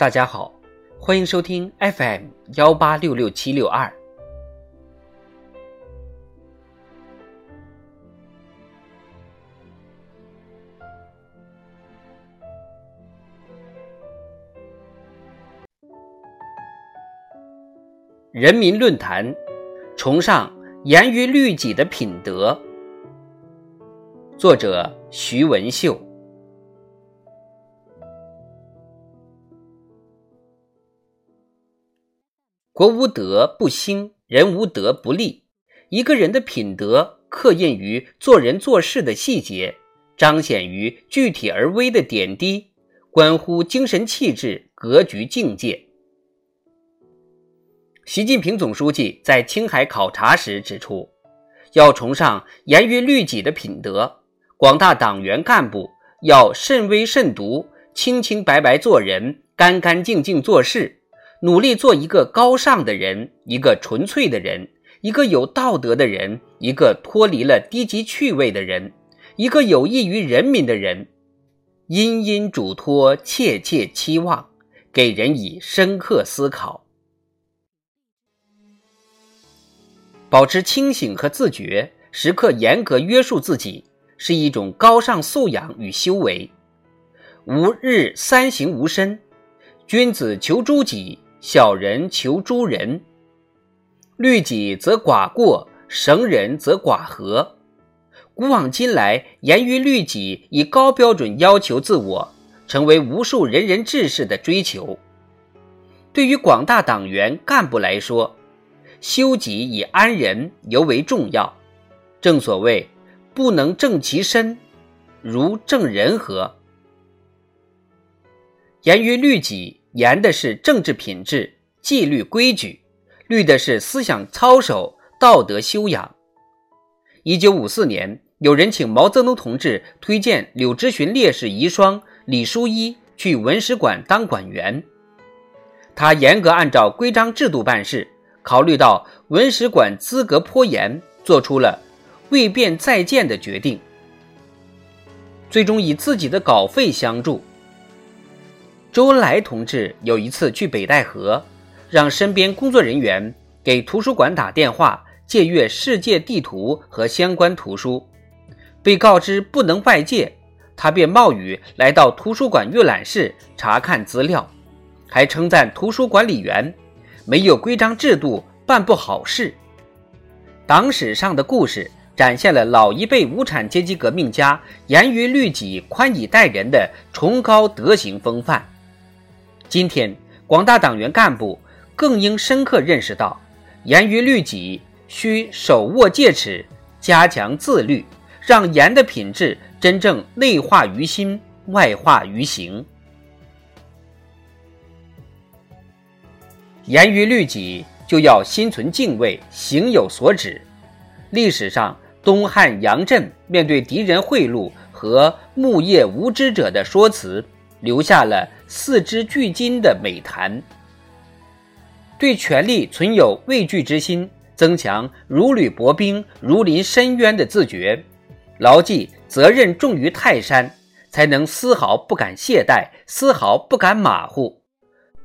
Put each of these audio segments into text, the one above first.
大家好，欢迎收听 FM 幺八六六七六二。人民论坛崇尚严于律己的品德。作者徐文秀。国无德不兴，人无德不立。一个人的品德刻印于做人做事的细节，彰显于具体而微的点滴，关乎精神气质、格局境界。习近平总书记在青海考察时指出，要崇尚严于律己的品德，广大党员干部要慎微慎独、清清白白做人，干干净净做事。努力做一个高尚的人，一个纯粹的人，一个有道德的人，一个脱离了低级趣味的人，一个有益于人民的人。殷殷嘱托，切切期望，给人以深刻思考。保持清醒和自觉，时刻严格约束自己，是一种高尚素养与修为。吾日三省吾身：君子求诸己。小人求诸人，律己则寡过，绳人则寡和。古往今来，严于律己，以高标准要求自我，成为无数仁人志士的追求。对于广大党员干部来说，修己以安人尤为重要。正所谓，不能正其身，如正人和。严于律己。严的是政治品质、纪律规矩，律的是思想操守、道德修养。一九五四年，有人请毛泽东同志推荐柳直荀烈士遗孀李淑一去文史馆当馆员，他严格按照规章制度办事，考虑到文史馆资格颇严，做出了未便再见的决定，最终以自己的稿费相助。周恩来同志有一次去北戴河，让身边工作人员给图书馆打电话借阅世界地图和相关图书，被告知不能外借，他便冒雨来到图书馆阅览室查看资料，还称赞图书管理员没有规章制度办不好事。党史上的故事展现了老一辈无产阶级革命家严于律己、宽以待人的崇高德行风范。今天，广大党员干部更应深刻认识到，严于律己需手握戒尺，加强自律，让严的品质真正内化于心，外化于行。严于律己，就要心存敬畏，行有所止。历史上，东汉杨震面对敌人贿赂和木叶无知者的说辞。留下了四肢俱筋的美谈。对权力存有畏惧之心，增强如履薄冰、如临深渊的自觉，牢记责任重于泰山，才能丝毫不敢懈怠，丝毫不敢马虎，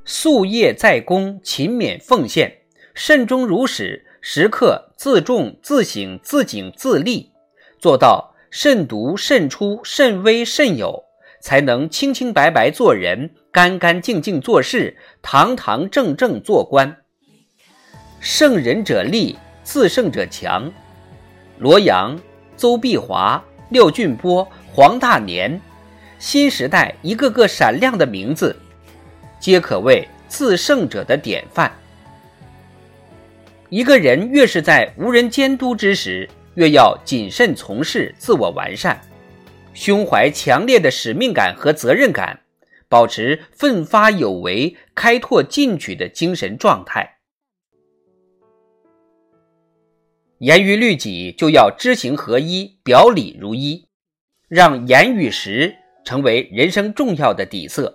夙夜在公，勤勉奉献，慎终如始，时刻自重、自省、自警、自立，做到慎独、慎出、慎微、慎友。才能清清白白做人，干干净净做事，堂堂正正做官。胜人者立，自胜者强。罗阳、邹碧华、廖俊波、黄大年，新时代一个个闪亮的名字，皆可谓自胜者的典范。一个人越是在无人监督之时，越要谨慎从事，自我完善。胸怀强烈的使命感和责任感，保持奋发有为、开拓进取的精神状态。严于律己，就要知行合一、表里如一，让言与实成为人生重要的底色。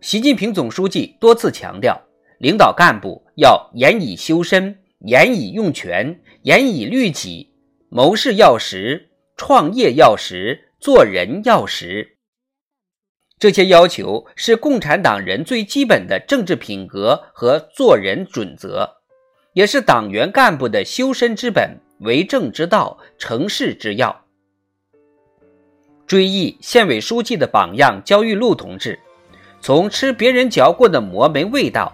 习近平总书记多次强调，领导干部要严以修身、严以用权、严以律己，谋事要实。创业要实，做人要实。这些要求是共产党人最基本的政治品格和做人准则，也是党员干部的修身之本、为政之道、成事之要。追忆县委书记的榜样焦裕禄同志，从吃别人嚼过的馍没味道，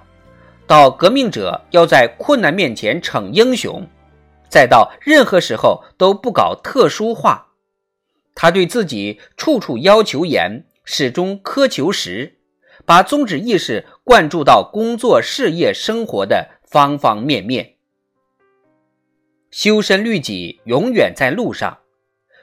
到革命者要在困难面前逞英雄，再到任何时候都不搞特殊化。他对自己处处要求严，始终苛求实，把宗旨意识灌注到工作、事业、生活的方方面面。修身律己，永远在路上。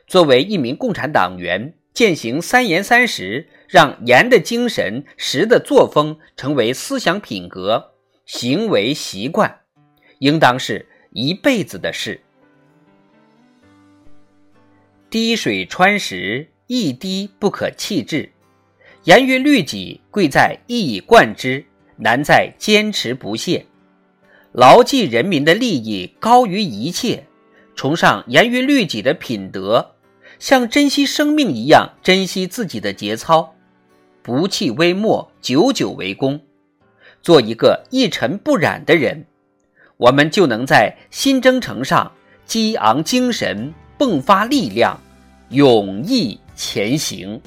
作为一名共产党员，践行三严三实，让严的精神、实的作风成为思想品格、行为习惯，应当是一辈子的事。滴水穿石，一滴不可弃置。严于律己，贵在一以贯之，难在坚持不懈。牢记人民的利益高于一切，崇尚严于律己的品德，像珍惜生命一样珍惜自己的节操，不弃微末，久久为功。做一个一尘不染的人，我们就能在新征程上激昂精神。迸发力量，勇毅前行。